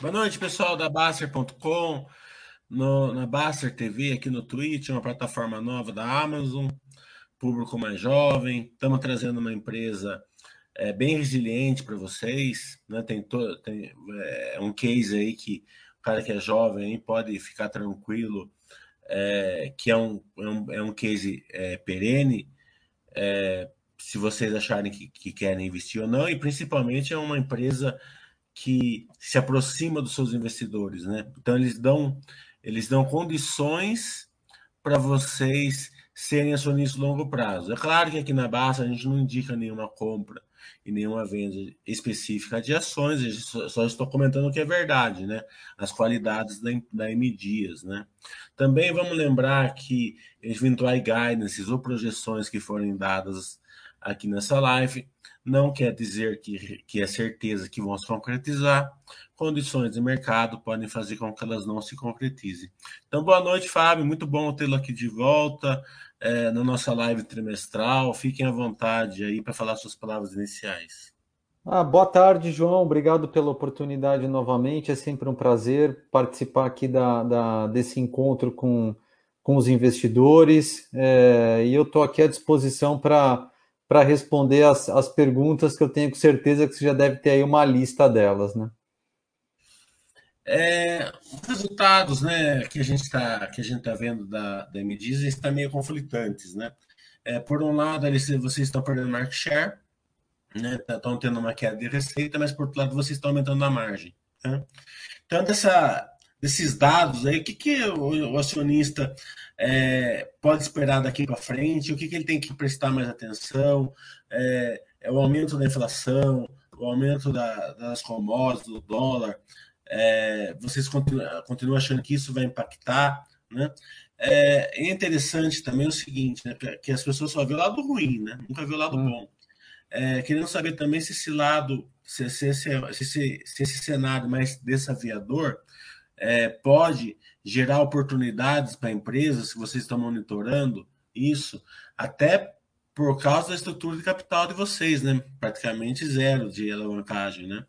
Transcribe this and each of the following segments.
Boa noite, pessoal da Baster.com, na Baster TV, aqui no Twitch, uma plataforma nova da Amazon, público mais jovem. Estamos trazendo uma empresa é, bem resiliente para vocês. Né? Tem, to, tem é, um case aí que o cara que é jovem pode ficar tranquilo, é, que é um, é um, é um case é, perene, é, se vocês acharem que, que querem investir ou não, e principalmente é uma empresa que se aproxima dos seus investidores, né? Então eles dão eles dão condições para vocês serem acionistas longo prazo. É claro que aqui na Basta a gente não indica nenhuma compra e nenhuma venda específica de ações, só, só estou comentando o que é verdade, né? As qualidades da, da M Dias, né? Também vamos lembrar que eventuais guidances ou projeções que forem dadas aqui nessa live não quer dizer que, que é certeza que vão se concretizar. Condições de mercado podem fazer com que elas não se concretizem. Então, boa noite, Fábio. Muito bom tê-lo aqui de volta é, na nossa live trimestral. Fiquem à vontade aí para falar suas palavras iniciais. Ah, boa tarde, João. Obrigado pela oportunidade novamente. É sempre um prazer participar aqui da, da desse encontro com, com os investidores. É, e eu estou aqui à disposição para para responder as, as perguntas que eu tenho certeza que você já deve ter aí uma lista delas, né? É, os resultados né, que a gente está tá vendo da, da MDIS estão meio conflitantes. Né? É, por um lado, eles, vocês estão perdendo market share, né, estão tá, tendo uma queda de receita, mas por outro lado, vocês estão aumentando a margem. Né? Então, dessa, desses dados aí, o que, que o, acionista é, pode esperar daqui para frente, o que, que ele tem que prestar mais atenção, é, é o aumento da inflação, o aumento da, das commodities, do dólar, é, vocês continuam, continuam, achando que isso vai impactar, né? É, é interessante também o seguinte, né, que as pessoas só vê o lado ruim, né? Nunca vê o lado hum. bom. É, querendo saber também se esse lado, se, se, se, se, se esse cenário mais desafiador é, pode gerar oportunidades para empresas, se vocês estão monitorando isso, até por causa da estrutura de capital de vocês, né? Praticamente zero de alavancagem, né?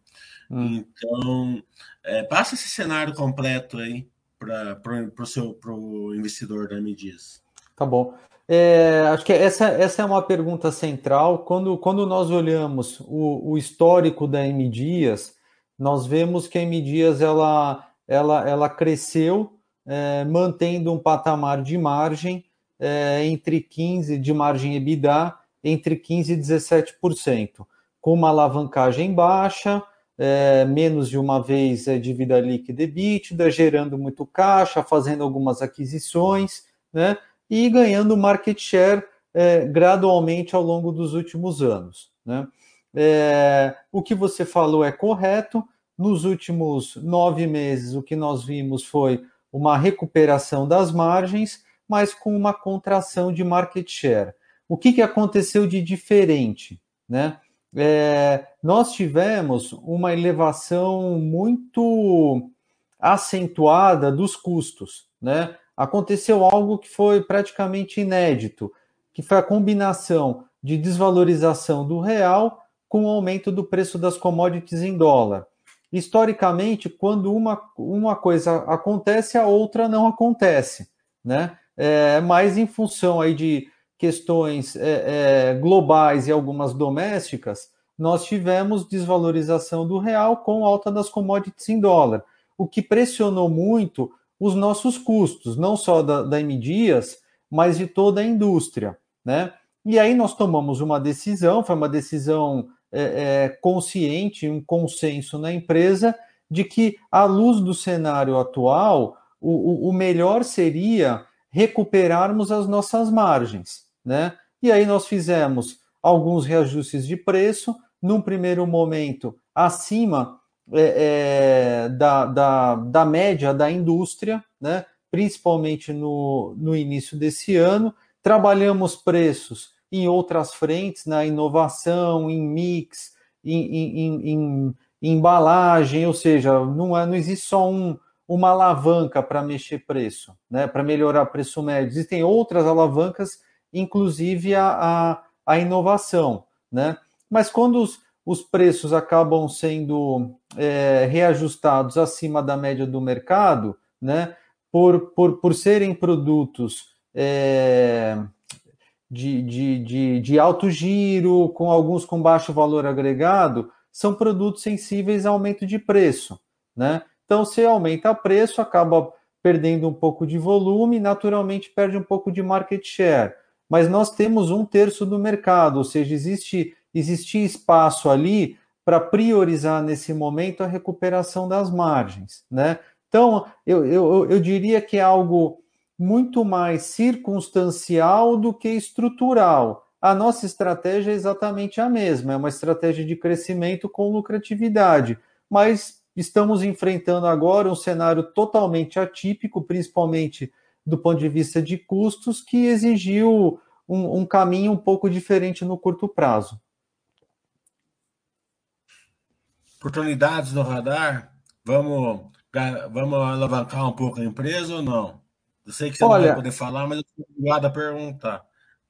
Hum. Então, é, passa esse cenário completo aí para o seu pro investidor da Medias. Tá bom. É, acho que essa, essa é uma pergunta central. Quando, quando nós olhamos o, o histórico da M Dias, nós vemos que a M Dias ela, ela, ela cresceu é, mantendo um patamar de margem é, entre 15% de margem EBITDA entre 15% e 17%, com uma alavancagem baixa, é, menos de uma vez é, dívida líquida e EBITDA, gerando muito caixa, fazendo algumas aquisições, né, e ganhando market share é, gradualmente ao longo dos últimos anos. Né. É, o que você falou é correto. Nos últimos nove meses, o que nós vimos foi uma recuperação das margens, mas com uma contração de market share. O que, que aconteceu de diferente? Né? É, nós tivemos uma elevação muito acentuada dos custos. Né? Aconteceu algo que foi praticamente inédito, que foi a combinação de desvalorização do real com o aumento do preço das commodities em dólar historicamente, quando uma, uma coisa acontece, a outra não acontece, né? É, mas em função aí de questões é, é, globais e algumas domésticas, nós tivemos desvalorização do real com alta das commodities em dólar, o que pressionou muito os nossos custos, não só da, da mas de toda a indústria, né? E aí nós tomamos uma decisão, foi uma decisão é, é, consciente, um consenso na empresa de que, à luz do cenário atual, o, o melhor seria recuperarmos as nossas margens, né? E aí nós fizemos alguns reajustes de preço, num primeiro momento acima é, é, da, da, da média da indústria, né? principalmente no, no início desse ano. Trabalhamos preços em outras frentes, na inovação, em mix, em, em, em, em embalagem, ou seja, não, é, não existe só um, uma alavanca para mexer preço, né, para melhorar preço médio. Existem outras alavancas, inclusive a, a, a inovação. Né? Mas quando os, os preços acabam sendo é, reajustados acima da média do mercado, né? Por, por, por serem produtos é, de, de, de, de alto giro, com alguns com baixo valor agregado, são produtos sensíveis a aumento de preço, né? Então, se aumenta preço, acaba perdendo um pouco de volume, naturalmente perde um pouco de market share. Mas nós temos um terço do mercado, ou seja, existe, existe espaço ali para priorizar nesse momento a recuperação das margens, né? Então, eu, eu, eu diria que é algo muito mais circunstancial do que estrutural. A nossa estratégia é exatamente a mesma, é uma estratégia de crescimento com lucratividade, mas estamos enfrentando agora um cenário totalmente atípico, principalmente do ponto de vista de custos, que exigiu um, um caminho um pouco diferente no curto prazo. Oportunidades no radar? Vamos, vamos alavancar um pouco a empresa ou não? Eu sei que você Olha, não vai poder falar, mas eu estou obrigado a perguntar.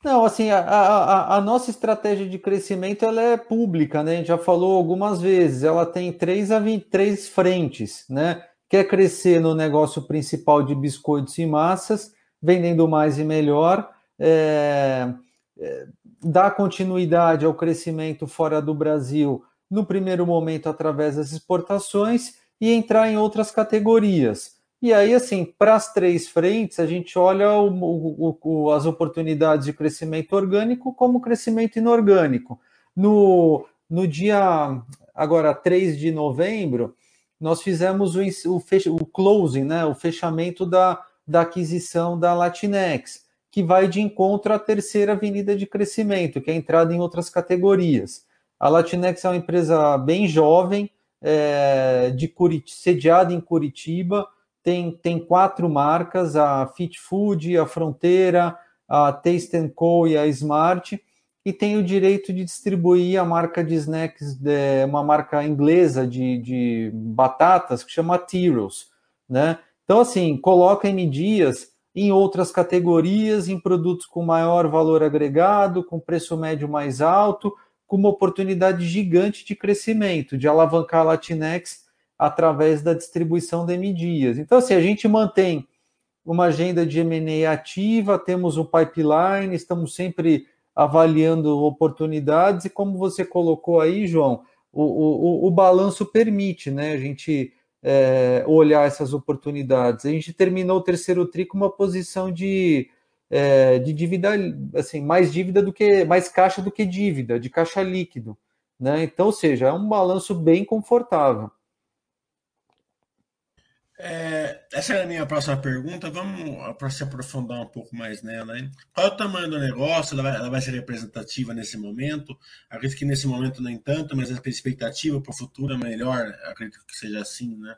Não, assim, a, a, a, nossa estratégia de crescimento ela é pública, né? A gente já falou algumas vezes, ela tem três, a 23 frentes, né? Quer crescer no negócio principal de biscoitos e massas, vendendo mais e melhor, é, é, dar continuidade ao crescimento fora do Brasil, no primeiro momento através das exportações, e entrar em outras categorias. E aí, assim, para as três frentes, a gente olha o, o, o, as oportunidades de crescimento orgânico como crescimento inorgânico. No, no dia, agora, 3 de novembro, nós fizemos o, fech, o closing, né, o fechamento da, da aquisição da Latinex, que vai de encontro à terceira avenida de crescimento, que é a entrada em outras categorias. A Latinex é uma empresa bem jovem, é, de Curit sediada em Curitiba, tem, tem quatro marcas, a Fit Food, a Fronteira, a Taste Co e a Smart, e tem o direito de distribuir a marca de snacks, de, uma marca inglesa de, de batatas que chama Tyros, né? Então, assim, coloca M Dias em outras categorias, em produtos com maior valor agregado, com preço médio mais alto, com uma oportunidade gigante de crescimento, de alavancar a Latinex através da distribuição de M-Dias. Então, assim, a gente mantém uma agenda de M&A ativa, temos um pipeline, estamos sempre avaliando oportunidades e como você colocou aí, João, o, o, o balanço permite, né, a gente é, olhar essas oportunidades. A gente terminou o terceiro tri com uma posição de, é, de dívida, assim, mais dívida do que, mais caixa do que dívida, de caixa líquido, né? Então, ou seja, é um balanço bem confortável. É, essa é a minha próxima pergunta. Vamos para se aprofundar um pouco mais nela. Hein? Qual é o tamanho do negócio? Ela vai, ela vai, ser representativa nesse momento? Acredito que nesse momento nem tanto, mas a expectativa para o futuro é melhor. Acredito que seja assim, né?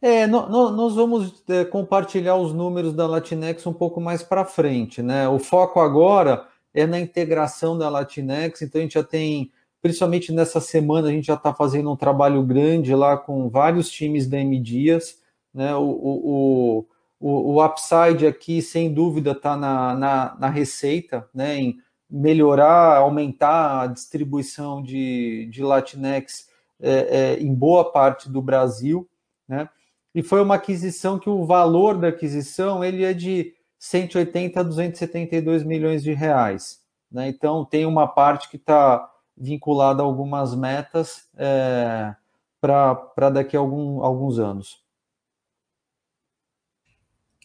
É, no, no, nós vamos é, compartilhar os números da Latinex um pouco mais para frente, né? O foco agora é na integração da Latinex, então a gente já tem, principalmente nessa semana, a gente já está fazendo um trabalho grande lá com vários times da M Dias né? O, o, o, o upside aqui, sem dúvida, está na, na, na, receita, né? em melhorar, aumentar a distribuição de, de Latinex é, é, em boa parte do Brasil. Né? E foi uma aquisição que o valor da aquisição ele é de 180 a 272 milhões de reais. Né? Então, tem uma parte que está vinculada a algumas metas é, para daqui a algum, alguns anos.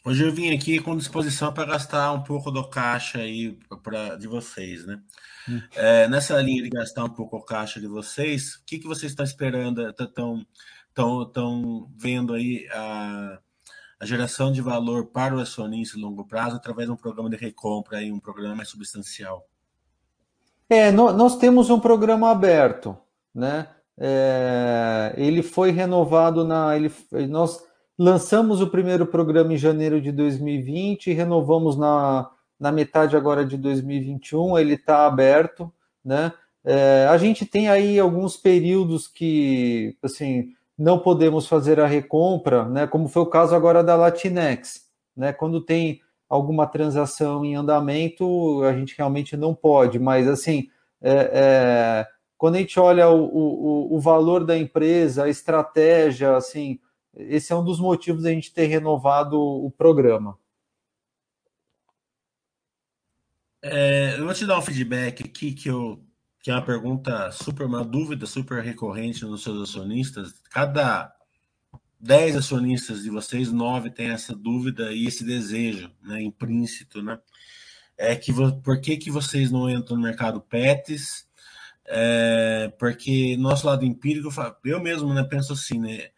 Hoje eu vim aqui com disposição para gastar um pouco do caixa aí pra, de vocês, né? Hum. É, nessa linha de gastar um pouco o caixa de vocês, o que, que vocês estão esperando? Estão tão, tão vendo aí a, a geração de valor para o acionista longo prazo através de um programa de recompra aí, um programa mais substancial? É, nós temos um programa aberto, né? É, ele foi renovado na. Ele, nós Lançamos o primeiro programa em janeiro de 2020 e renovamos na, na metade agora de 2021. Ele está aberto, né? É, a gente tem aí alguns períodos que, assim, não podemos fazer a recompra, né? Como foi o caso agora da Latinex, né? Quando tem alguma transação em andamento, a gente realmente não pode, mas assim, é, é, quando a gente olha o, o, o valor da empresa, a estratégia, assim, esse é um dos motivos da gente ter renovado o programa. É, eu vou te dar um feedback aqui que eu que é uma pergunta super, uma dúvida super recorrente nos seus acionistas. Cada 10 acionistas de vocês, 9 têm essa dúvida e esse desejo, né, implícito, né? É que por que, que vocês não entram no mercado PETs? É, porque nosso lado empírico, eu mesmo né, penso assim, né?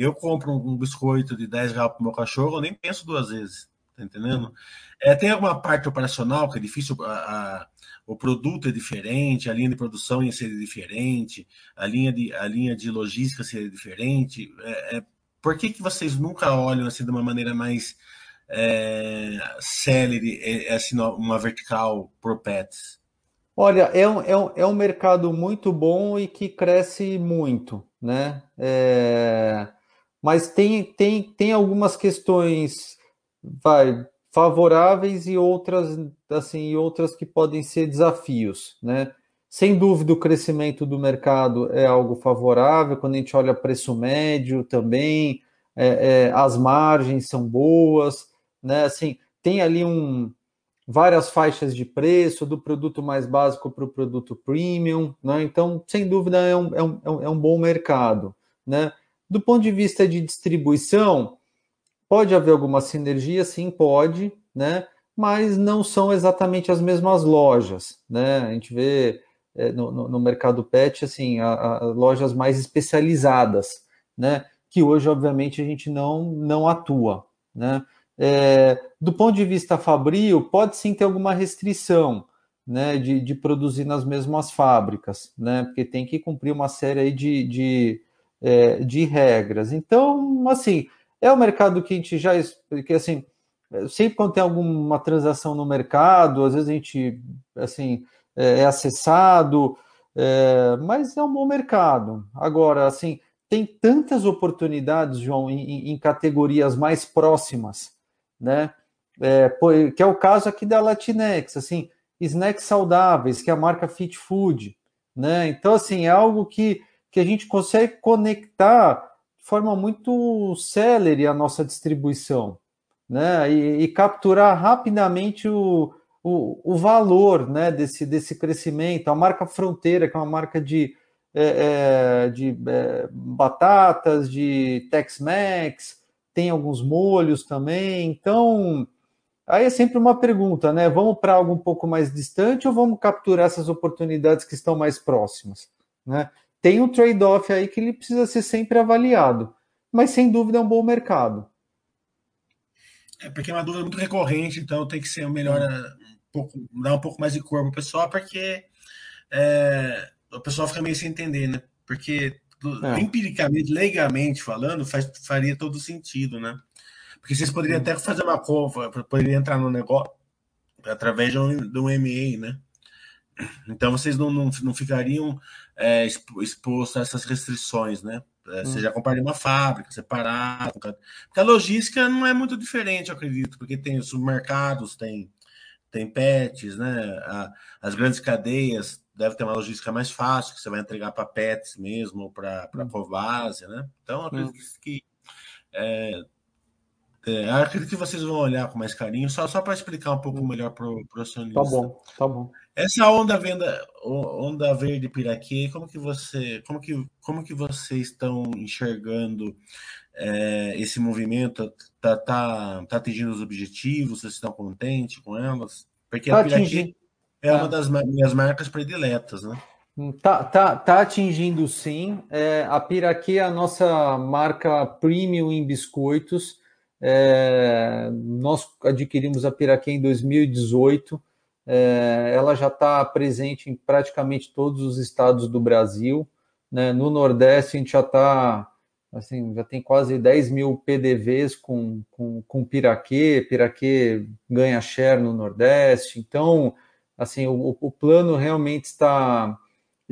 Eu compro um biscoito de 10 reais para o meu cachorro, eu nem penso duas vezes, tá entendendo? É, tem alguma parte operacional que é difícil, a, a, o produto é diferente, a linha de produção ia ser diferente, a linha de, a linha de logística seria diferente. É, é, por que, que vocês nunca olham assim de uma maneira mais é, célere, é, é assim, uma vertical pro pets? Olha, é um, é, um, é um mercado muito bom e que cresce muito, né? É, mas tem, tem, tem algumas questões, vai, favoráveis e outras assim outras que podem ser desafios, né? Sem dúvida, o crescimento do mercado é algo favorável. Quando a gente olha preço médio também, é, é, as margens são boas, né? Assim, tem ali um várias faixas de preço do produto mais básico para o produto premium, né? Então, sem dúvida, é um, é um, é um bom mercado, né? Do ponto de vista de distribuição, Pode haver alguma sinergia, sim, pode, né? Mas não são exatamente as mesmas lojas, né? A gente vê é, no, no, mercado pet, assim, a, a, lojas mais especializadas, né? Que hoje, obviamente, a gente não, não atua, né? É, do ponto de vista fabril, pode sim ter alguma restrição, né, de, de, produzir nas mesmas fábricas, né, porque tem que cumprir uma série de, de, é, de regras. Então, assim, é o mercado que a gente já. que assim, sempre quando tem alguma transação no mercado, às vezes a gente assim, é, é acessado, é, mas é um bom mercado. Agora, assim, tem tantas oportunidades, João, em, em categorias mais próximas, né? É, que é o caso aqui da Latinex, assim, snacks saudáveis, que é a marca Fit Food, né? Então, assim, é algo que, que a gente consegue conectar forma muito célere a nossa distribuição, né? E, e capturar rapidamente o, o, o, valor né, desse, desse crescimento. A marca Fronteira, que é uma marca de, é, é, de é, batatas, de Tex-Mex, tem alguns molhos também. Então, aí é sempre uma pergunta, né? Vamos para algo um pouco mais distante ou vamos capturar essas oportunidades que estão mais próximas? Né? Tem um trade-off aí que ele precisa ser sempre avaliado. Mas sem dúvida é um bom mercado. É porque é uma dúvida muito recorrente, então tem que ser melhor um pouco, dar um pouco mais de cor para o pessoal, porque é, o pessoal fica meio sem entender, né? Porque é. empiricamente, legalmente falando, faz, faria todo sentido, né? Porque vocês poderiam até fazer uma compra, poderiam entrar no negócio através de um, de um MA, né? Então vocês não, não, não ficariam é, expostos a essas restrições, né? É, você hum. já compraria uma fábrica separada. Porque a logística não é muito diferente, eu acredito, porque tem supermercados, tem, tem pets, né? A, as grandes cadeias devem ter uma logística mais fácil, que você vai entregar para pets mesmo, ou para hum. Covásia, né? Então, eu acredito hum. que é, é, acredito que vocês vão olhar com mais carinho, só, só para explicar um pouco melhor para o acionista. Tá bom, tá bom. Essa onda venda, onda verde piraquê, como que você, como que, como que vocês estão enxergando é, esse movimento? Tá, tá, tá atingindo os objetivos? Vocês estão contentes com elas? Porque tá a piraquê é uma tá. das minhas marcas prediletas, né? Tá, tá, tá atingindo sim. É, a Piraquê é a nossa marca premium em biscoitos. É, nós adquirimos a Piraquê em 2018. É, ela já está presente em praticamente todos os estados do Brasil. Né? No Nordeste, a gente já está, assim, já tem quase 10 mil PDVs com, com, com Piraquê. Piraquê ganha share no Nordeste. Então, assim, o, o plano realmente está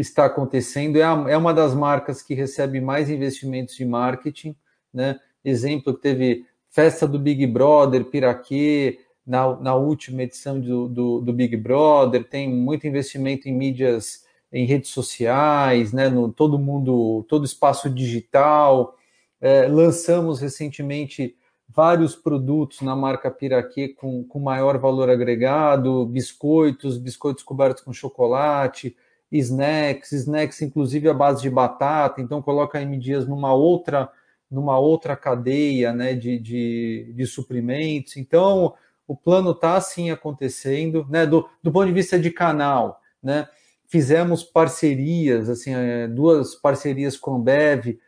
está acontecendo. É, a, é uma das marcas que recebe mais investimentos de marketing, né? Exemplo que teve festa do Big Brother, Piraquê, na, na última edição do, do, do, Big Brother, tem muito investimento em mídias em redes sociais, né, no todo mundo, todo espaço digital. É, lançamos recentemente vários produtos na marca Piraquê com, com maior valor agregado, biscoitos, biscoitos cobertos com chocolate, snacks, snacks inclusive à base de batata, então coloca a M numa outra numa outra cadeia né, de, de, de suprimentos. Então, o plano está assim acontecendo, né? Do, do ponto de vista de canal, né? Fizemos parcerias, assim, é, duas parcerias com a Bev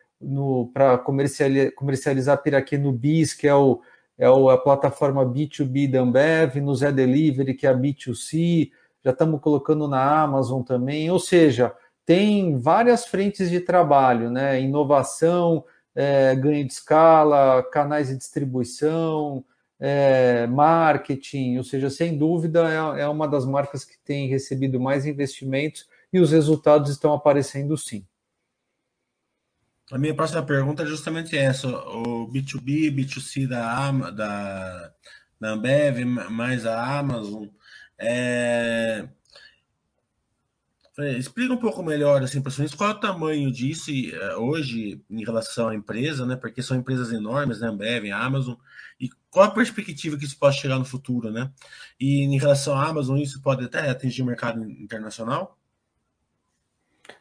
para comercializar, comercializar Piraquê no BIS, que é, o, é a plataforma B2B da Ambev, no Zé Delivery, que é a B2C, já estamos colocando na Amazon também, ou seja, tem várias frentes de trabalho, né? Inovação, é, ganho de escala, canais de distribuição, é, marketing, ou seja, sem dúvida é, é uma das marcas que tem recebido mais investimentos e os resultados estão aparecendo sim. A minha próxima pergunta é justamente essa: o B2B, B2C da, da, da Ambev, mais a Amazon. É... Explica um pouco melhor assim, para vocês qual é o tamanho disso é, hoje em relação à empresa, né? Porque são empresas enormes, né? Ambev, Amazon, e qual a perspectiva que isso pode chegar no futuro, né? E em relação à Amazon, isso pode até atingir o mercado internacional?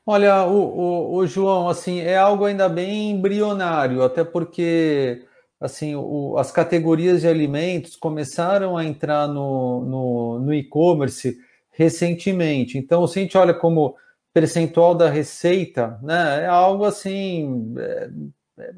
Olha, o, o, o, João, assim, é algo ainda bem embrionário, até porque assim, o, as categorias de alimentos começaram a entrar no, no, no e-commerce recentemente. Então, se a gente olha como percentual da receita, né, é algo assim, é,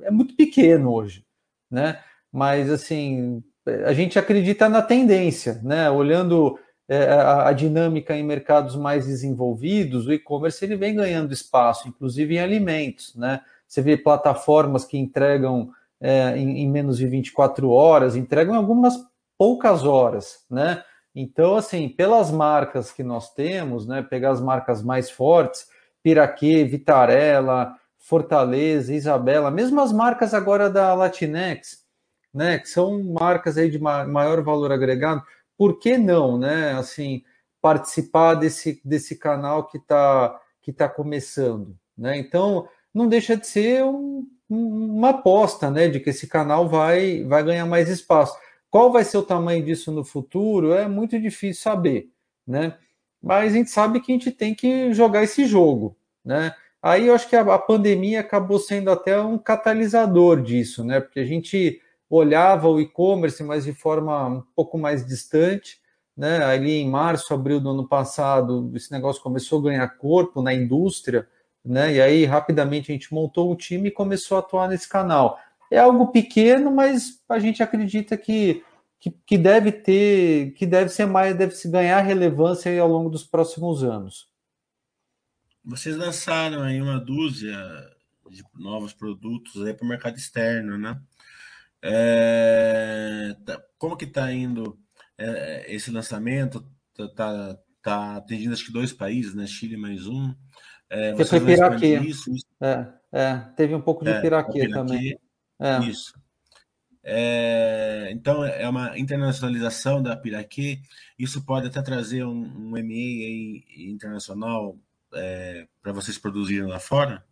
é muito pequeno hoje, né? Mas assim, a gente acredita na tendência, né? Olhando é, a, a, dinâmica em mercados mais desenvolvidos, o e-commerce ele vem ganhando espaço, inclusive em alimentos, né? Você vê plataformas que entregam é, em, em, menos de 24 horas, entregam algumas poucas horas, né? Então, assim, pelas marcas que nós temos, né? Pegar as marcas mais fortes, Piraquê, Vitarella, Fortaleza, Isabela, mesmo as marcas agora da Latinex, né? Que são marcas aí de maior valor agregado, por que não, né? Assim, participar desse, desse canal que está que tá começando, né? Então, não deixa de ser um, uma aposta, né? De que esse canal vai, vai ganhar mais espaço. Qual vai ser o tamanho disso no futuro é muito difícil saber, né? Mas a gente sabe que a gente tem que jogar esse jogo, né? Aí eu acho que a, pandemia acabou sendo até um catalisador disso, né? Porque a gente olhava o e-commerce, mas de forma um pouco mais distante, né? Ali em março, abril do ano passado, esse negócio começou a ganhar corpo na indústria, né? E aí rapidamente a gente montou um time e começou a atuar nesse canal é algo pequeno, mas a gente acredita que, que, que, deve ter, que deve ser mais, deve se ganhar relevância ao longo dos próximos anos. Vocês lançaram aí uma dúzia de novos produtos aí para o mercado externo, né? É, tá, como que está indo é, esse lançamento? Tá, tá, tá atingindo acho que dois países, né? Chile mais um. É, você foi Piraquê. Isso, isso. É, é, teve um pouco de é, Piraquê também. É. Isso. É, então, é uma internacionalização da Piraquê. Isso pode até trazer um, um MA internacional é, para vocês produzirem lá fora?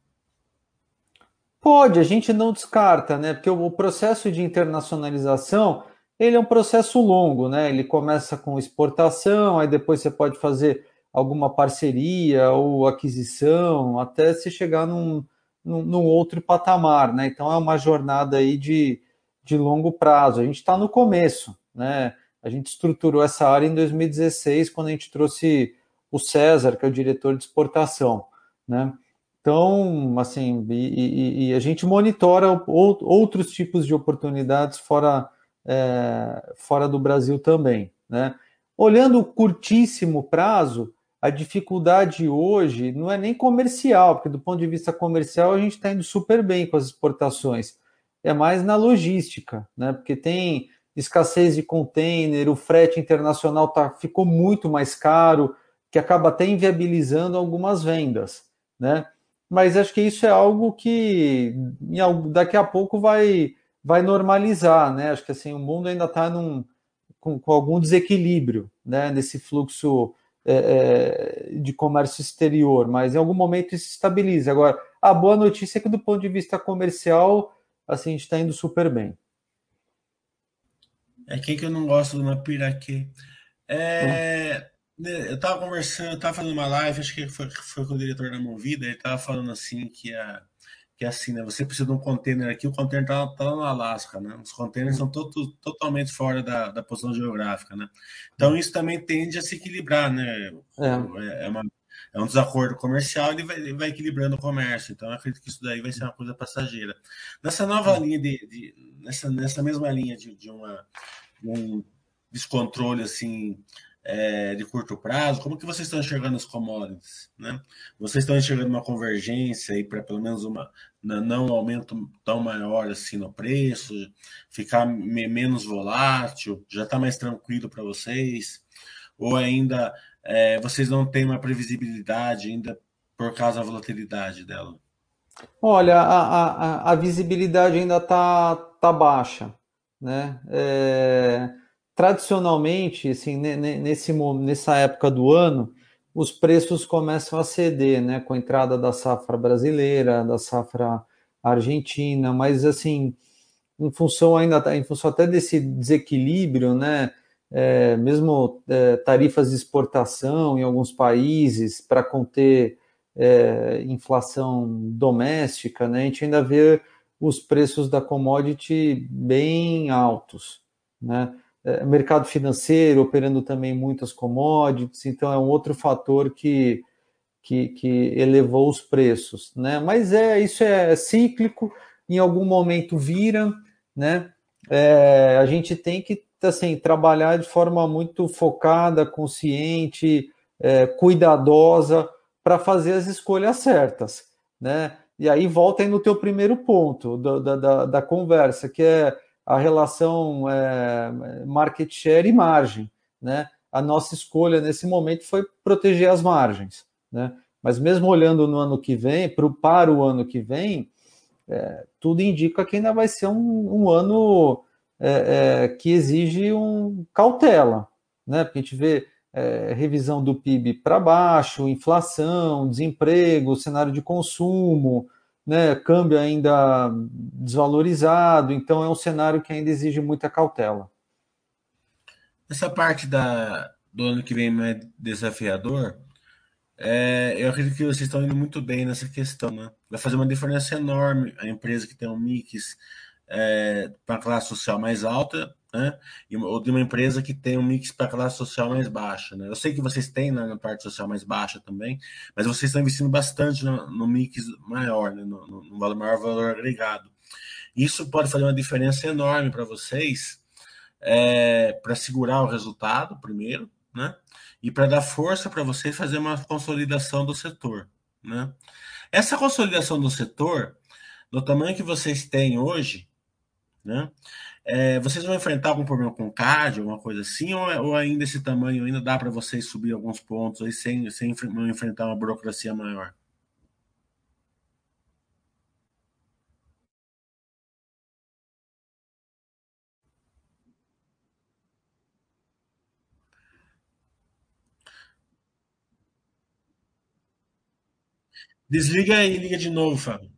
Pode, a gente não descarta, né? Porque o, o processo de internacionalização ele é um processo longo, né? Ele começa com exportação, aí depois você pode fazer alguma parceria ou aquisição, até se chegar num, num, outro patamar, né? Então é uma jornada aí de, de longo prazo. A gente está no começo, né? A gente estruturou essa área em 2016, quando a gente trouxe o César, que é o diretor de exportação, né? Então, assim, e, e, e a gente monitora outros tipos de oportunidades fora, é, fora do Brasil também, né? Olhando o curtíssimo prazo, a dificuldade hoje não é nem comercial, porque do ponto de vista comercial a gente está indo super bem com as exportações, é mais na logística, né? Porque tem escassez de container, o frete internacional tá, ficou muito mais caro, que acaba até inviabilizando algumas vendas, né? Mas acho que isso é algo que daqui a pouco vai, vai normalizar, né? Acho que assim o mundo ainda está com, com algum desequilíbrio, né? Nesse fluxo é, é, de comércio exterior, mas em algum momento isso se estabiliza. Agora, a boa notícia é que do ponto de vista comercial, assim, a gente está indo super bem. É quem que eu não gosto de uma piraquê. É, hum. Eu estava conversando, eu estava fazendo uma live, acho que foi, foi com o diretor da Movida, ele estava falando assim que a que é assim, né? Você precisa de um container aqui, o container está tá no Alasca, né? Os containers são to totalmente fora da, da posição geográfica, né? Então isso também tende a se equilibrar, né? É, é, uma, é um desacordo comercial, ele vai, ele vai, equilibrando o comércio. Então eu acredito que isso daí vai ser uma coisa passageira. Nessa nova linha de, de nessa, nessa mesma linha de, de uma um descontrole assim é, de curto prazo, como que vocês estão enxergando os commodities? Né? Vocês estão enxergando uma convergência aí para pelo menos uma não um aumento tão maior assim no preço, ficar menos volátil, já está mais tranquilo para vocês? Ou ainda é, vocês não têm uma previsibilidade ainda por causa da volatilidade dela? Olha, a, a, a visibilidade ainda está tá baixa, né? É tradicionalmente, assim, nesse, nessa época do ano, os preços começam a ceder, né, com a entrada da safra brasileira, da safra argentina, mas assim, em função ainda, em função até desse desequilíbrio, né, é, mesmo é, tarifas de exportação em alguns países para conter é, inflação doméstica, né, a gente ainda vê os preços da commodity bem altos, né? É, mercado financeiro operando também muitas commodities, então é um outro fator que, que, que elevou os preços, né? Mas é isso é cíclico, em algum momento vira, né? É, a gente tem que assim trabalhar de forma muito focada, consciente, é, cuidadosa para fazer as escolhas certas, né? E aí volta aí no teu primeiro ponto da, da, da conversa, que é a relação é, market share e margem. Né? A nossa escolha nesse momento foi proteger as margens. Né? Mas mesmo olhando no ano que vem, pro, para o ano que vem, é, tudo indica que ainda vai ser um, um ano é, é que exige um cautela, né? Porque a gente vê é, revisão do PIB para baixo, inflação, desemprego, cenário de consumo, né, câmbio ainda desvalorizado, então é um cenário que ainda exige muita cautela. Essa parte da, do ano que vem mais desafiador, é, eu acredito que vocês estão indo muito bem nessa questão, né? Vai fazer uma diferença enorme a empresa que tem um mix é, para a classe social mais alta né? ou de uma empresa que tem um mix para classe social mais baixa. Né? Eu sei que vocês têm na, parte social mais baixa também, mas vocês estão investindo bastante no, no mix maior, né? no, no, no maior valor agregado. Isso pode fazer uma diferença enorme para vocês, é, para segurar o resultado, primeiro, né? e para dar força para vocês fazer uma consolidação do setor. Né? Essa consolidação do setor, no tamanho que vocês têm hoje, né? É, vocês vão enfrentar algum problema com CAD, alguma coisa assim, ou, ou ainda esse tamanho ainda dá para vocês subir alguns pontos aí sem, sem enfrentar uma burocracia maior? Desliga e liga de novo, Fábio.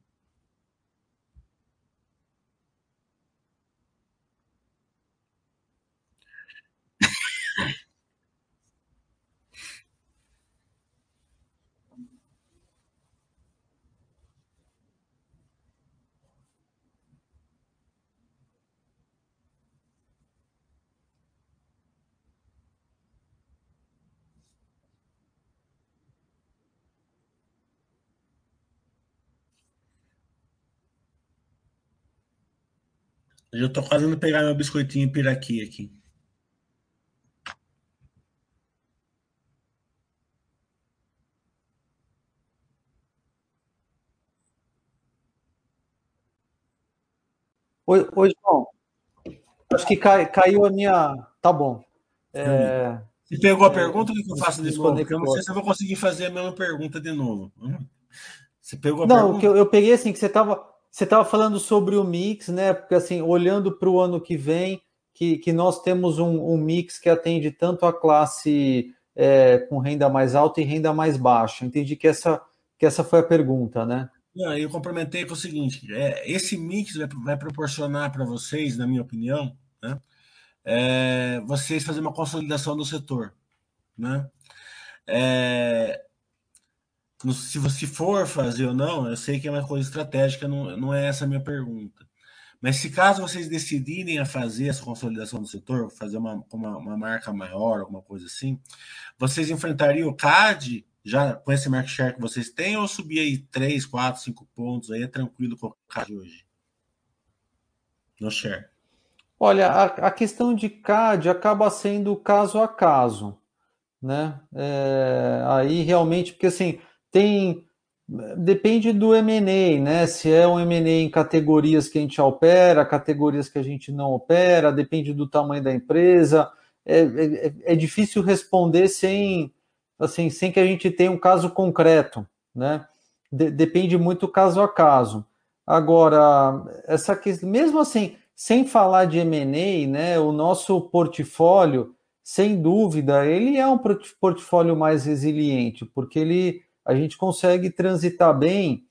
Eu tô quase indo pegar meu biscoitinho piraqui aqui. Oi, oi, João. Acho que cai, caiu a minha. Tá bom. É... Você pegou a é, pergunta? O que eu faço de novo? Eu não sei se eu vou conseguir fazer a mesma pergunta de novo. Você pegou a não, pergunta? Não, eu, eu peguei assim, que você estava você estava falando sobre o mix, né? Porque assim, olhando para o ano que vem, que, que nós temos um, um, mix que atende tanto a classe é, com renda mais alta e renda mais baixa. Entendi que essa, que essa foi a pergunta, né? Não, eu complementei com o seguinte: é, esse mix vai, vai proporcionar para vocês, na minha opinião, né, é, vocês fazer uma consolidação do setor. Né? É, se você for fazer ou não, eu sei que é uma coisa estratégica, não, não é essa a minha pergunta. Mas se caso vocês decidirem a fazer essa consolidação do setor, fazer uma, uma, uma marca maior, alguma coisa assim, vocês enfrentariam o CAD já com esse market share que vocês têm ou subir aí 3, 4, 5 pontos aí é tranquilo com o CAD hoje? No share. Olha, a, a questão de CAD acaba sendo caso a caso, né? É, aí realmente, porque assim, tem depende do M&A, né? Se é um M&A em categorias que a gente opera, categorias que a gente não opera, depende do tamanho da empresa. É, é, é difícil responder sem, assim, sem que a gente tenha um caso concreto, né? De, depende muito caso a caso. Agora, essa questão, mesmo assim, sem falar de M&A, né? O nosso portfólio, sem dúvida, ele é um portfólio mais resiliente, porque ele a gente consegue transitar bem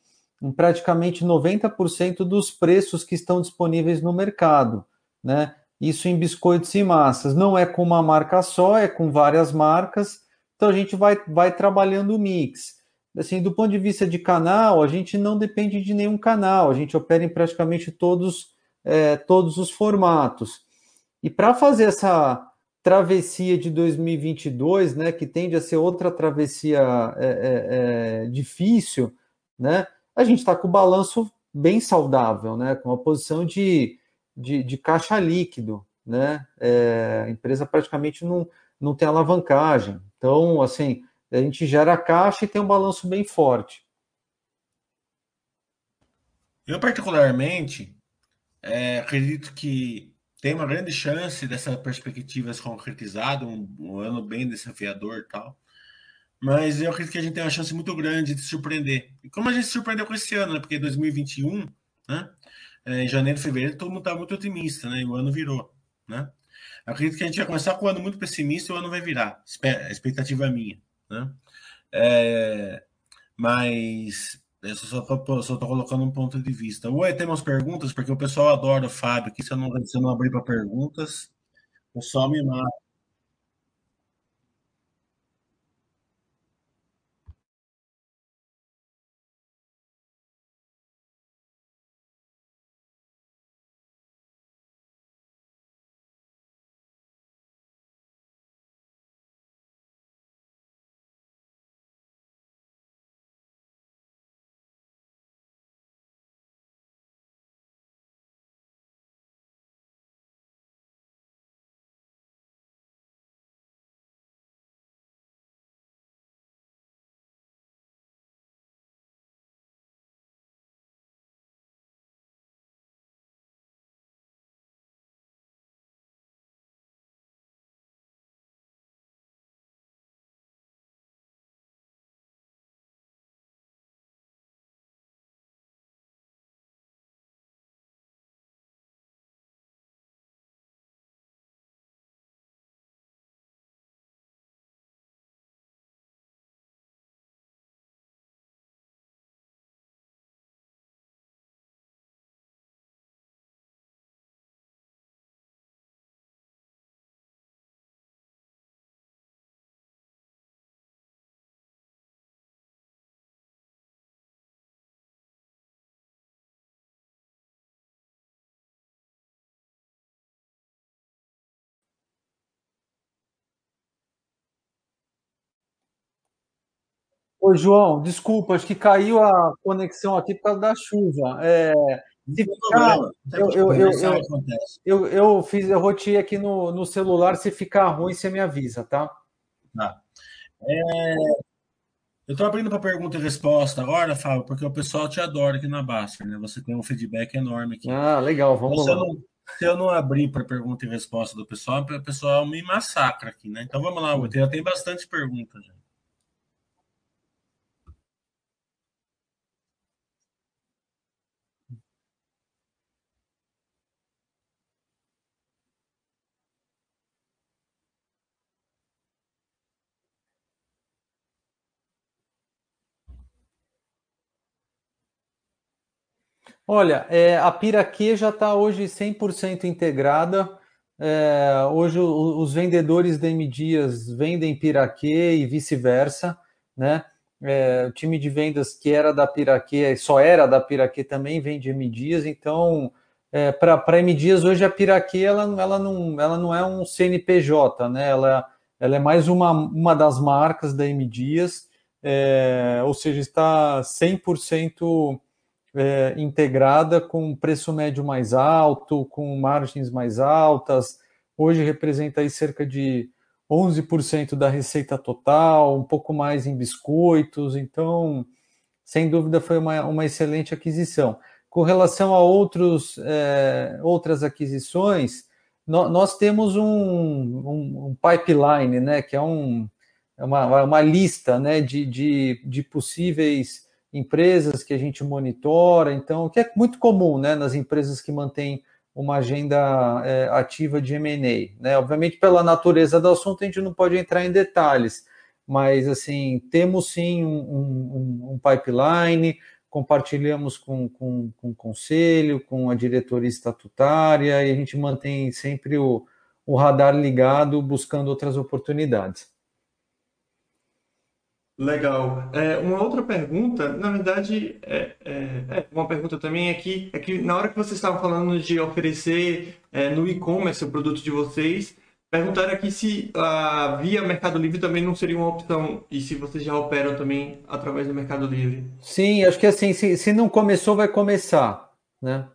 em praticamente 90% dos preços que estão disponíveis no mercado, né? Isso em biscoitos e massas. Não é com uma marca só, é com várias marcas. Então a gente vai, vai trabalhando o mix. Assim, do ponto de vista de canal, a gente não depende de nenhum canal. A gente opera em praticamente todos, é, todos os formatos. E para fazer essa travessia de 2022, né, que tende a ser outra travessia é, é, é, difícil, né, a gente está com o balanço bem saudável, né, com uma posição de, de, de caixa líquido, né, é, a empresa praticamente não, não tem alavancagem, então, assim, a gente gera caixa e tem um balanço bem forte. Eu, particularmente, é, acredito que tem uma grande chance dessa perspectiva se concretizar, um, um ano bem desafiador e tal. Mas eu acredito que a gente tem uma chance muito grande de surpreender. E como a gente se surpreendeu com esse ano, né? Porque 2021, né? É, janeiro, fevereiro, todo mundo estava muito otimista, né? E o ano virou, né? Eu acredito que a gente vai começar com o ano muito pessimista e o ano vai virar. A expectativa é minha, né? É, mas eu só estou colocando um ponto de vista. Oi, temos perguntas, porque o pessoal adora o Fábio aqui. Se eu não, se eu não abrir para perguntas, o pessoal me mata. Ô, João, desculpa, acho que caiu a conexão aqui por causa da chuva. É, ficar, eu, eu, eu, eu, eu, fiz, eu rotei aqui no, no celular, se ficar ruim, você me avisa, tá? Tá. É, eu estou abrindo para pergunta e resposta agora, Fábio, porque o pessoal te adora aqui na Baster, né? Você tem um feedback enorme aqui. Ah, legal, vamos então, lá. Se eu não, se eu não abrir para pergunta e resposta do pessoal, o pessoal me massacra aqui, né? Então vamos lá, já tem bastante perguntas. Já. Olha, é, a Piraquê já está hoje 100% integrada. É, hoje o, os vendedores da M Dias vendem Piraquê e vice-versa, né? É, o time de vendas que era da Piraquê, só era da Piraquê também vende M Dias, então é, para M Dias hoje a Piraquê ela, ela, não, ela não é um CNPJ, né? Ela, ela é mais uma, uma das marcas da M Dias, é, ou seja, está 100% é, integrada com preço médio mais alto, com margens mais altas. Hoje representa aí cerca de 11% da receita total, um pouco mais em biscoitos. Então, sem dúvida, foi uma, uma excelente aquisição. Com relação a outros, é, outras aquisições, no, nós temos um, um, um, pipeline, né, que é, um, é uma, uma lista né, de, de, de possíveis empresas que a gente monitora, então, que é muito comum né, nas empresas que mantêm uma agenda é, ativa de M&A. Né? Obviamente, pela natureza do assunto, a gente não pode entrar em detalhes, mas assim temos sim um, um, um pipeline, compartilhamos com, com, com, o conselho, com a diretoria estatutária, e a gente mantém sempre o, o radar ligado, buscando outras oportunidades. Legal. É, uma outra pergunta, na verdade, é, é, é, uma pergunta também aqui, é que na hora que vocês estavam falando de oferecer é, no e-commerce o produto de vocês, perguntaram aqui se a via Mercado Livre também não seria uma opção e se vocês já operam também através do Mercado Livre. Sim, acho que assim, se, se não começou, vai começar, né?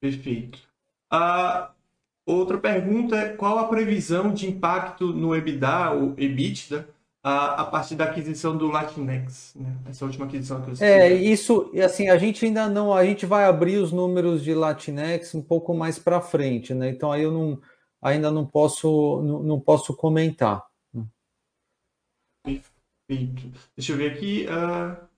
Perfeito. A outra pergunta é qual a previsão de impacto no EBITDA, o EBITDA, a, a partir da aquisição do Latinex, né? Essa última aquisição que você É, isso, assim, a gente ainda não, a gente vai abrir os números de Latinex um pouco mais para frente, né? Então aí eu não, ainda não posso, não, não posso comentar. Perfeito. Deixa eu ver aqui. Uh...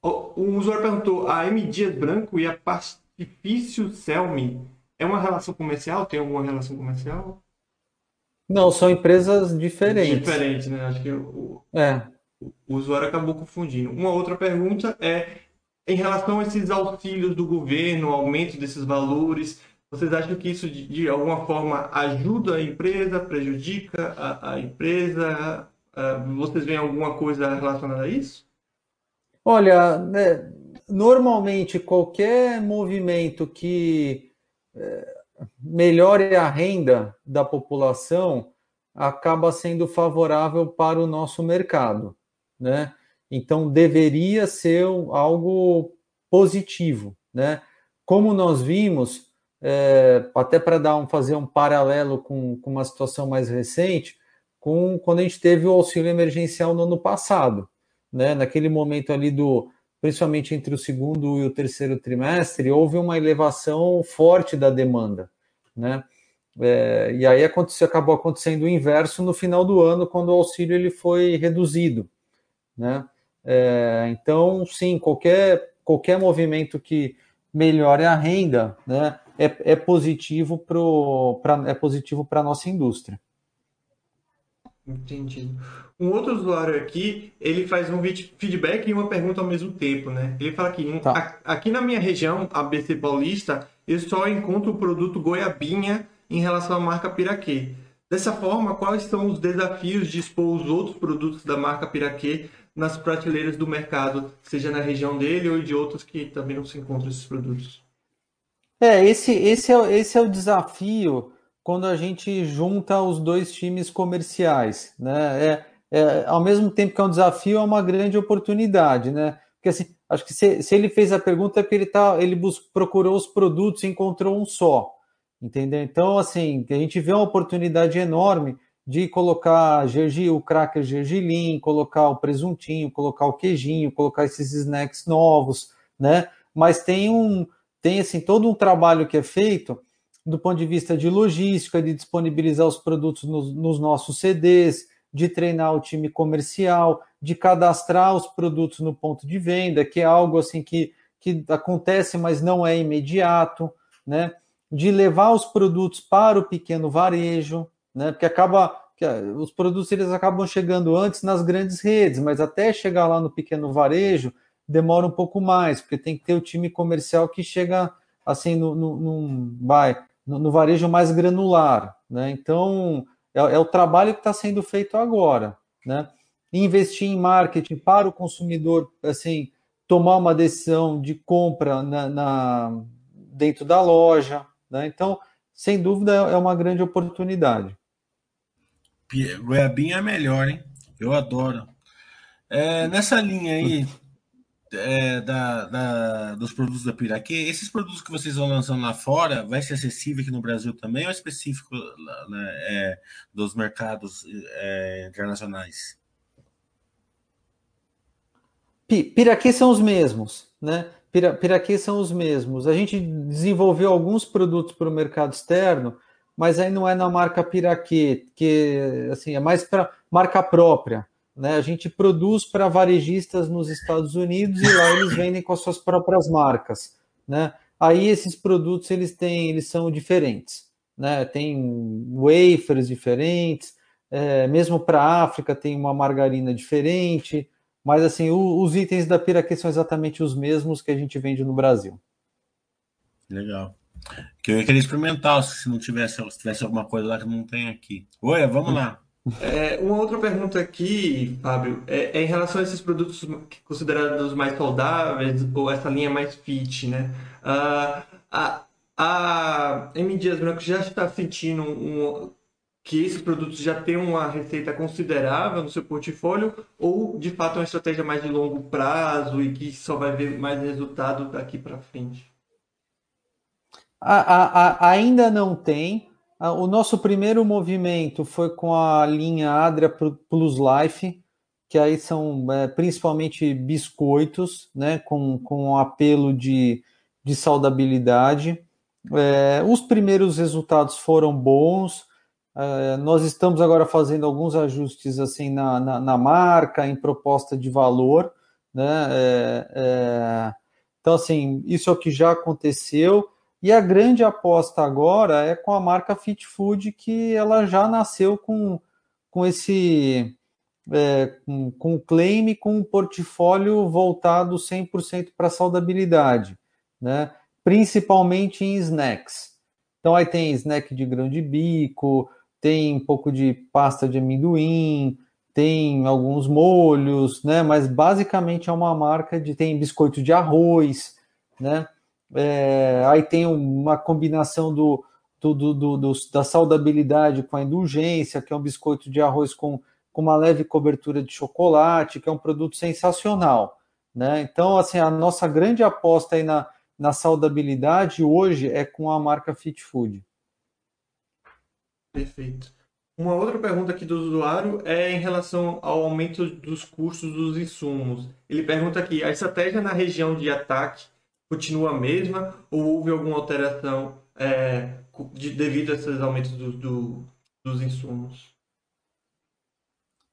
O, usuário perguntou: a M Dias Branco e a Pastifício Selmi é uma relação comercial? Tem alguma relação comercial? Não, são empresas diferentes. Diferentes, né? Acho que o, é. o usuário acabou confundindo. Uma outra pergunta é em relação a esses auxílios do governo, aumento desses valores, vocês acham que isso de, de alguma forma ajuda a empresa, prejudica a, a empresa? Uh, vocês veem alguma coisa relacionada a isso? Olha, né, normalmente qualquer movimento que é, melhore a renda da população acaba sendo favorável para o nosso mercado, né? Então deveria ser algo positivo, né? Como nós vimos, é, até para dar um, fazer um paralelo com, com uma situação mais recente, com quando a gente teve o auxílio emergencial no ano passado, né? Naquele momento ali do principalmente entre o segundo e o terceiro trimestre, houve uma elevação forte da demanda, né? É, e aí aconteceu, acabou acontecendo o inverso no final do ano, quando o auxílio ele foi reduzido, né? É, então, sim, qualquer, qualquer movimento que melhore a renda, né, é, é positivo para é positivo para nossa indústria. Entendi. Um outro usuário aqui, ele faz um feedback e uma pergunta ao mesmo tempo, né? Ele fala aqui, tá. aqui na minha região, ABC Paulista, eu só encontro o produto goiabinha em relação à marca Piraquê. Dessa forma, quais são os desafios de expor os outros produtos da marca Piraquê nas prateleiras do mercado, seja na região dele ou de outros que também não se encontram esses produtos? É, esse, esse, é, esse é o desafio quando a gente junta os dois times comerciais, né? É, é, ao mesmo tempo que é um desafio, é uma grande oportunidade, né? Porque assim, acho que se, se ele fez a pergunta é porque ele tá, ele bus, procurou os produtos e encontrou um só, entendeu? Então, assim, a gente vê uma oportunidade enorme de colocar gergi, o cracker gergelim, colocar o presuntinho, colocar o queijinho, colocar esses snacks novos, né? Mas tem um, tem assim todo um trabalho que é feito do ponto de vista de logística, de disponibilizar os produtos nos, nos nossos CDs, de treinar o time comercial, de cadastrar os produtos no ponto de venda, que é algo assim que, que acontece, mas não é imediato, né? De levar os produtos para o pequeno varejo, né? Porque acaba ah, os produtos eles acabam chegando antes nas grandes redes, mas até chegar lá no pequeno varejo demora um pouco mais, porque tem que ter o time comercial que chega assim no, no, no, vai, no, varejo mais granular. Né? Então, é, é o trabalho que está sendo feito agora. Né? Investir em marketing para o consumidor, assim, tomar uma decisão de compra na, na dentro da loja. Né? Então, sem dúvida, é uma grande oportunidade. Goiabinha é melhor, hein? Eu adoro. É, nessa linha aí é, da, da, dos produtos da Piraquê, esses produtos que vocês vão lançando lá fora, vai ser acessível aqui no Brasil também ou é específico né, é, dos mercados é, internacionais? Piraquê são os mesmos, né? Piraquê são os mesmos. A gente desenvolveu alguns produtos para o mercado externo, mas aí não é na marca Piraquê, que assim, é mais para marca própria. Né? A gente produz para varejistas nos Estados Unidos e lá eles vendem com as suas próprias marcas. Né? Aí esses produtos eles têm, eles são diferentes. Né? Tem wafers diferentes, é, mesmo para a África tem uma margarina diferente, mas assim, o, os itens da Piraquê são exatamente os mesmos que a gente vende no Brasil. Legal. Que eu queria experimentar se não tivesse, se tivesse alguma coisa lá que não tem aqui. Oi, vamos lá. É, uma outra pergunta aqui, Fábio, é, é, em relação a esses produtos considerados mais saudáveis ou essa linha mais fit, né? Uh, a, a M. Dias Branco já está sentindo um, que esses produtos já têm uma receita considerável no seu portfólio ou de fato é uma estratégia mais de longo prazo e que só vai ver mais resultado daqui para frente? A, a, a, ainda não tem. O nosso primeiro movimento foi com a linha Adria Plus Life, que aí são é, principalmente biscoitos, né, com, com apelo de, de saudabilidade. É, os primeiros resultados foram bons, é, nós estamos agora fazendo alguns ajustes assim na, na, na marca, em proposta de valor, né? É, é, então, assim, isso é o que já aconteceu. E a grande aposta agora é com a marca Fit Food, que ela já nasceu com, com esse é, com, com claim com um portfólio voltado 100% para saudabilidade, né? principalmente em snacks. Então aí tem snack de grão de bico, tem um pouco de pasta de amendoim, tem alguns molhos, né? Mas basicamente é uma marca de tem biscoito de arroz, né? É, aí tem uma combinação do, do, do, do, da saudabilidade com a indulgência, que é um biscoito de arroz com, com uma leve cobertura de chocolate, que é um produto sensacional, né? Então, assim, a nossa grande aposta aí na, na saudabilidade hoje é com a marca Fit Food. Perfeito. Uma outra pergunta aqui do usuário é em relação ao aumento dos custos dos insumos. Ele pergunta aqui: a estratégia na região de ataque continua a mesma ou houve alguma alteração é, de, devido a esses aumentos do, do, dos insumos?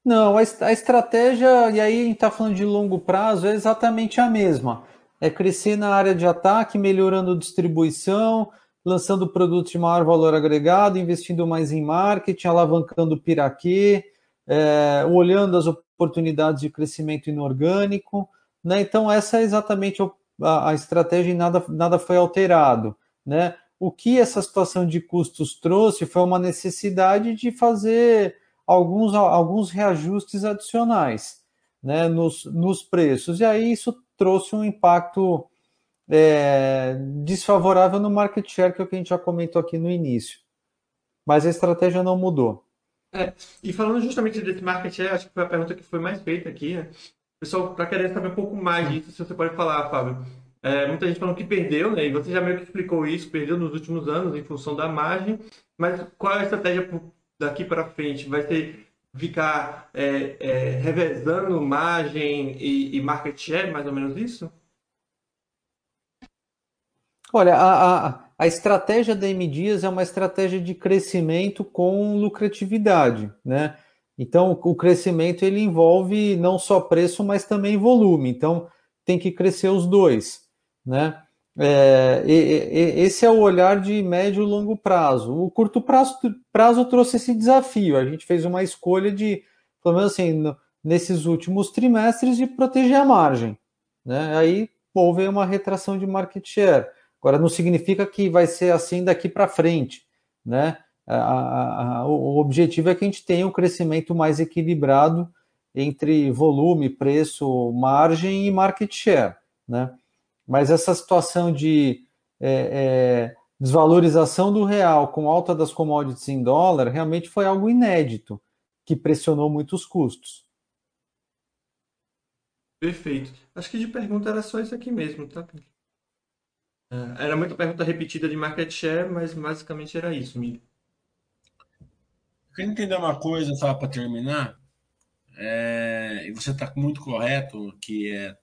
Não, a, a estratégia, e aí a gente está falando de longo prazo, é exatamente a mesma. É crescer na área de ataque, melhorando distribuição, lançando produtos de maior valor agregado, investindo mais em marketing, alavancando o piraquê, é, olhando as oportunidades de crescimento inorgânico. Né? Então, essa é exatamente a, a estratégia e nada, nada foi alterado. Né? O que essa situação de custos trouxe foi uma necessidade de fazer alguns, alguns reajustes adicionais né, nos, nos preços. E aí isso trouxe um impacto é, desfavorável no market share, que é o que a gente já comentou aqui no início. Mas a estratégia não mudou. É, e falando justamente desse market share, acho que foi a pergunta que foi mais feita aqui, né? O pessoal está querendo saber um pouco mais disso, se você pode falar, Fábio. É, muita gente falando que perdeu, né? E você já meio que explicou isso, perdeu nos últimos anos em função da margem. Mas qual é a estratégia daqui para frente? Vai ser ficar é, é, revezando margem e, e market share, mais ou menos isso? Olha, a, a, a estratégia da M Dias é uma estratégia de crescimento com lucratividade, né? Então, o crescimento ele envolve não só preço, mas também volume. Então, tem que crescer os dois, né? É, esse é o olhar de médio e longo prazo. O curto prazo, prazo trouxe esse desafio. A gente fez uma escolha de, pelo menos assim, nesses últimos trimestres, de proteger a margem, né? Aí houve uma retração de market share. Agora, não significa que vai ser assim daqui para frente, né? A, a, o objetivo é que a gente tenha um crescimento mais equilibrado entre volume, preço, margem e market share, né? Mas essa situação de é, é, desvalorização do real com alta das commodities em dólar realmente foi algo inédito que pressionou muito os custos. Perfeito. Acho que de pergunta era só isso aqui mesmo, tá? É, era muita pergunta repetida de market share, mas basicamente era isso, Mili. Queria entender uma coisa, só para terminar. É, e você está muito correto, que é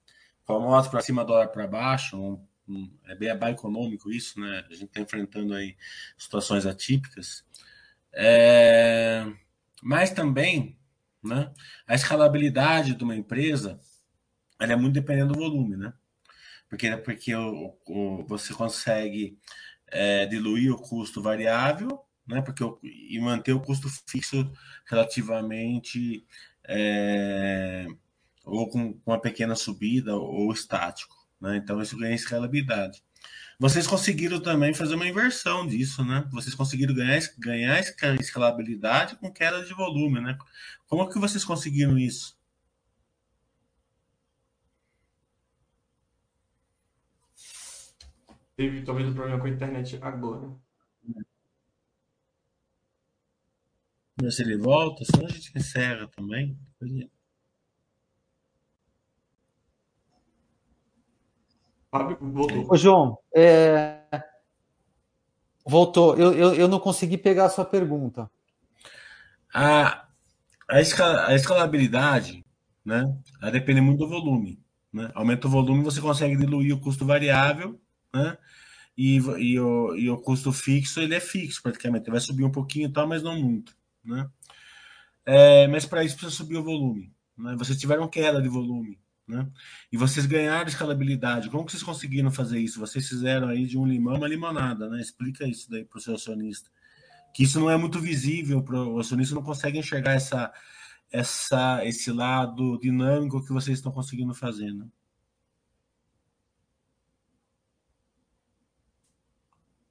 famoso para cima, dólar para baixo, um, um, é bem, é bem econômico isso, né? A gente está enfrentando aí situações atípicas. É, mas também, né, a escalabilidade de uma empresa ela é muito dependendo do volume, né? Porque, porque o, o você consegue é, diluir o custo variável, né? Porque o, e manter o custo fixo relativamente é, ou com uma pequena subida ou estático, né? Então isso ganha escalabilidade. Vocês conseguiram também fazer uma inversão disso, né? Vocês conseguiram ganhar, ganhar escalabilidade com queda de volume, né? Como que vocês conseguiram isso? Teve talvez um problema com a internet agora. Mas se ele volta, senão a gente encerra também. Fábio, voltou. Ô, João, é... voltou. Eu, eu, eu não consegui pegar a sua pergunta. A, a, escal, a escalabilidade, né? Ela depende muito do volume. Né? Aumenta o volume, você consegue diluir o custo variável né? E, e, o, e o custo fixo ele é fixo praticamente, vai subir um pouquinho e tal, mas não muito, né? É, mas para isso precisa subir o volume. Né? Vocês tiveram queda de volume, né? E vocês ganharam escalabilidade. Como que vocês conseguiram fazer isso? Vocês fizeram aí de um limão uma limonada, né? Explica isso daí para o seu acionista. Que isso não é muito visível para o acionista, não consegue enxergar essa, essa, esse lado dinâmico que vocês estão conseguindo fazer, né?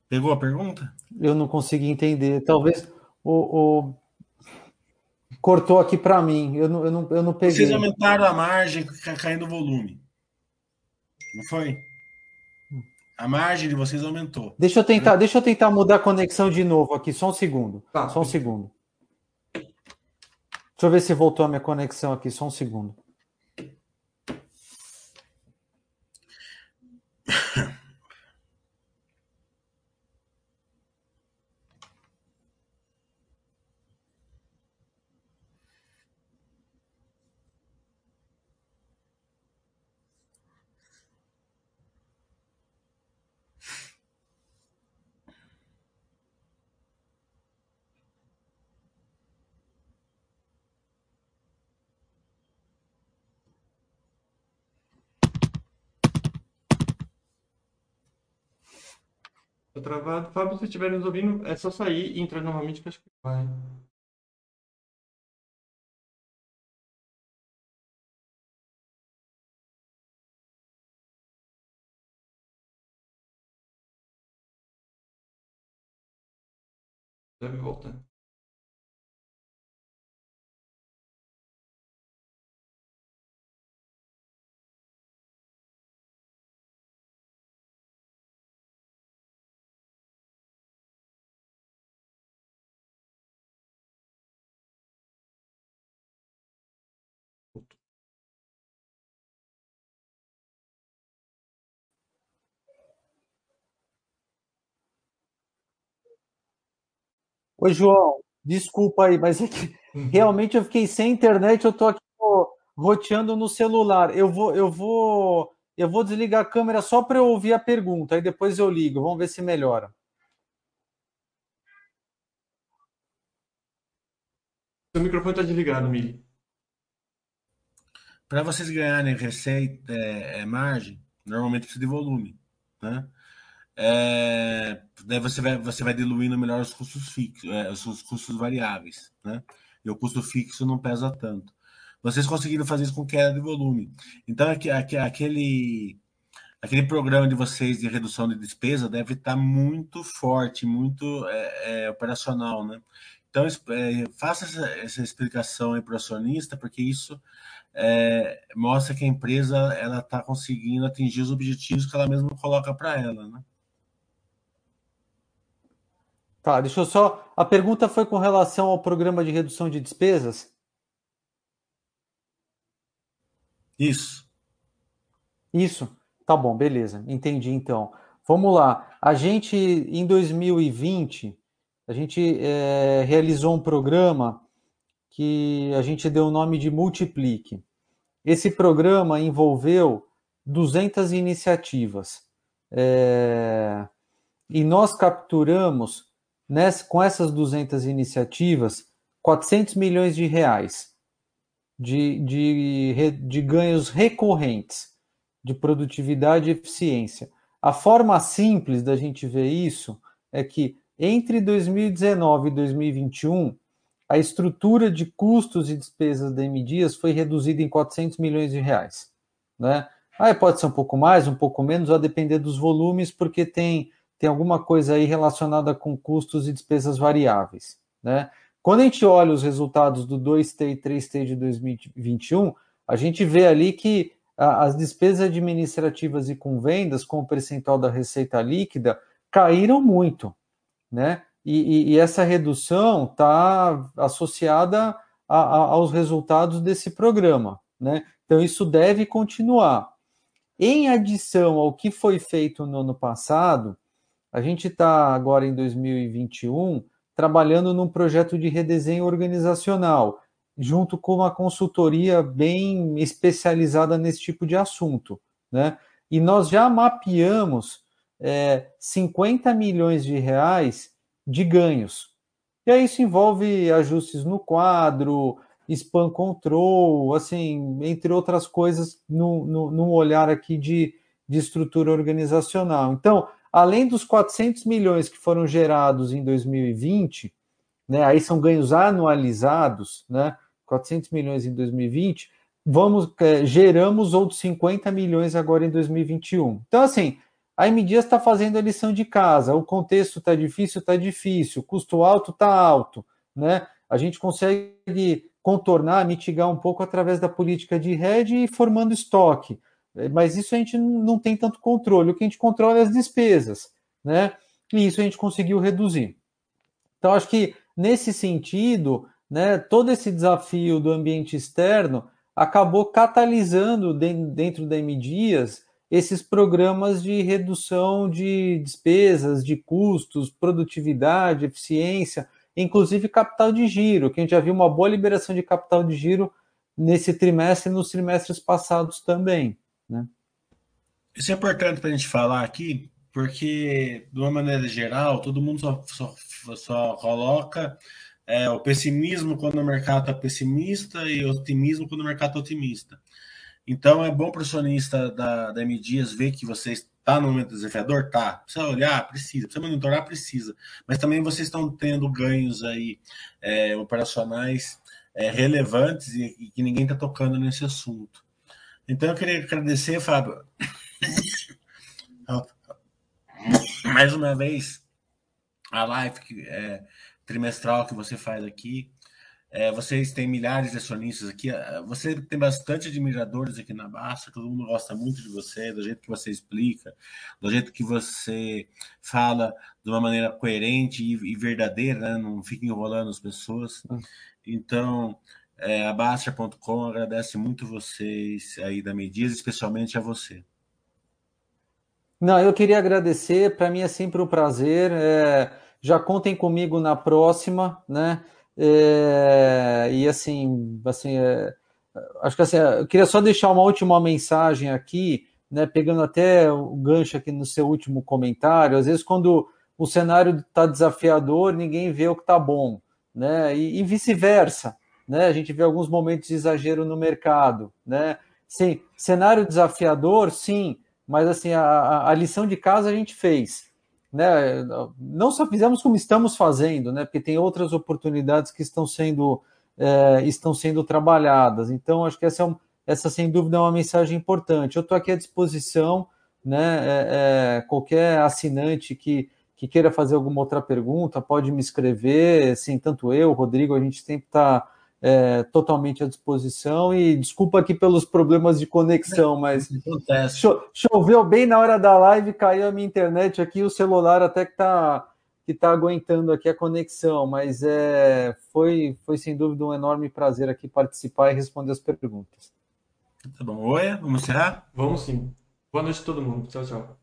Pegou a pergunta? Eu não consegui entender. Talvez o, o... cortou aqui para mim. Eu não, eu, não, eu não peguei. Vocês aumentaram a margem caindo o volume. Não foi? A margem de vocês aumentou. Deixa eu tentar, deixa eu tentar mudar a conexão de novo aqui, só um segundo. Tá. Só um segundo. Deixa eu ver se voltou a minha conexão aqui, só um segundo. Travado. Fábio, se estiver nos ouvindo, é só sair e entrar novamente que acho que vai. Deve voltar. Oi, João, desculpa aí, mas é que uhum. realmente eu fiquei sem internet, eu tô aqui roteando no celular. Eu vou, eu vou, eu vou desligar a câmera só para eu ouvir a pergunta, aí depois eu ligo. Vamos ver se melhora. Seu microfone está desligado, Mili. Para vocês ganharem receita, é, é, margem, normalmente precisa de volume, né? É, daí você vai, você vai diluindo melhor os custos fixos, é, os custos variáveis, né? E o custo fixo não pesa tanto. vocês conseguiram fazer isso com queda de volume. Então, aquele, aquele programa de vocês de redução de despesa deve estar muito forte, muito é, é, operacional, né? Então, é, faça essa, essa explicação aí para o acionista, porque isso é, mostra que a empresa ela está conseguindo atingir os objetivos que ela mesma coloca para ela, né? Tá, deixa eu só. A pergunta foi com relação ao programa de redução de despesas? Isso. Isso. Tá bom, beleza. Entendi então. Vamos lá. A gente, em 2020, a gente é, realizou um programa que a gente deu o nome de Multiplique. Esse programa envolveu 200 iniciativas. É, e nós capturamos, nessa, com essas 200 iniciativas, 400 milhões de reais de, de, de ganhos recorrentes de produtividade e eficiência. A forma simples da gente ver isso é que entre 2019 e 2021, a estrutura de custos e despesas da M Dias foi reduzida em 400 milhões de reais. Né? Aí pode ser um pouco mais, um pouco menos, a depender dos volumes, porque tem, tem alguma coisa aí relacionada com custos e despesas variáveis. Né? Quando a gente olha os resultados do 2T e 3T de 2021, a gente vê ali que as despesas administrativas e com vendas, com o percentual da receita líquida, caíram muito. Né? E, e, e essa redução está associada a, a, aos resultados desse programa. Né? Então, isso deve continuar. Em adição ao que foi feito no ano passado, a gente está agora em 2021 trabalhando num projeto de redesenho organizacional, junto com uma consultoria bem especializada nesse tipo de assunto. Né? E nós já mapeamos é, 50 milhões de reais de ganhos. E aí isso envolve ajustes no quadro, spam control, assim, entre outras coisas, num olhar aqui de, de estrutura organizacional. Então, além dos 400 milhões que foram gerados em 2020, né, aí são ganhos anualizados, né, 400 milhões em 2020, vamos é, geramos outros 50 milhões agora em 2021. Então, assim, a M está fazendo a lição de casa. O contexto está difícil, está difícil. O custo alto está alto, né? A gente consegue contornar, mitigar um pouco através da política de hedge e formando estoque. É, mas isso a gente não tem tanto controle. O que a gente controla é as despesas, né? E isso a gente conseguiu reduzir. Então, acho que nesse sentido, né, todo esse desafio do ambiente externo acabou catalisando dentro da M Dias esses programas de redução de despesas, de custos, produtividade, eficiência, inclusive capital de giro, que a gente já viu uma boa liberação de capital de giro nesse trimestre e nos trimestres passados também. Né? Isso é importante para a gente falar aqui, porque, de uma maneira geral, todo mundo só, só, só coloca é, o pessimismo quando o mercado está pessimista e o otimismo quando o mercado está otimista. Então é bom para o acionista da, da M Dias ver que você está no momento desafiador? Tá. Precisa olhar? Precisa. Precisa monitorar? Precisa. Mas também vocês estão tendo ganhos aí é, operacionais é, relevantes e, e, que ninguém está tocando nesse assunto. Então eu queria agradecer, Fábio, mais uma vez a live que, é, trimestral que você faz aqui. É, vocês têm milhares de acionistas aqui. É, você tem bastante admiradores aqui na Basta. Todo mundo gosta muito de você, do jeito que você explica, do jeito que você fala de uma maneira coerente e, e verdadeira, né? não fica enrolando as pessoas. Hum. Então, é, a agradece muito vocês aí da Medias, especialmente a você. Não, eu queria agradecer. Para mim é sempre um prazer. É, já contem comigo na próxima, né? É, e assim, assim é, acho que assim, eu queria só deixar uma última mensagem aqui, né, pegando até o gancho aqui no seu último comentário. Às vezes, quando o cenário está desafiador, ninguém vê o que está bom, né? E, e vice-versa, né? A gente vê alguns momentos de exagero no mercado, né? Sim, cenário desafiador, sim, mas assim a, a lição de casa a gente fez né, não só fizemos como estamos fazendo, né, porque tem outras oportunidades que estão sendo é, estão sendo trabalhadas. Então, acho que essa, é um, essa, sem dúvida, é uma mensagem importante. Eu estou aqui à disposição, né? É, é, qualquer assinante que, que queira fazer alguma outra pergunta, pode me escrever, assim, tanto eu, Rodrigo, a gente sempre está é, totalmente à disposição. E desculpa aqui pelos problemas de conexão, mas cho choveu bem na hora da live, caiu a minha internet aqui, o celular até que está que está aguentando aqui a conexão, mas é, foi, foi sem dúvida um enorme prazer aqui participar e responder as perguntas. Tá bom. Oi, vamos encerrar? Vamos sim. Boa noite a todo mundo. Tchau, tchau.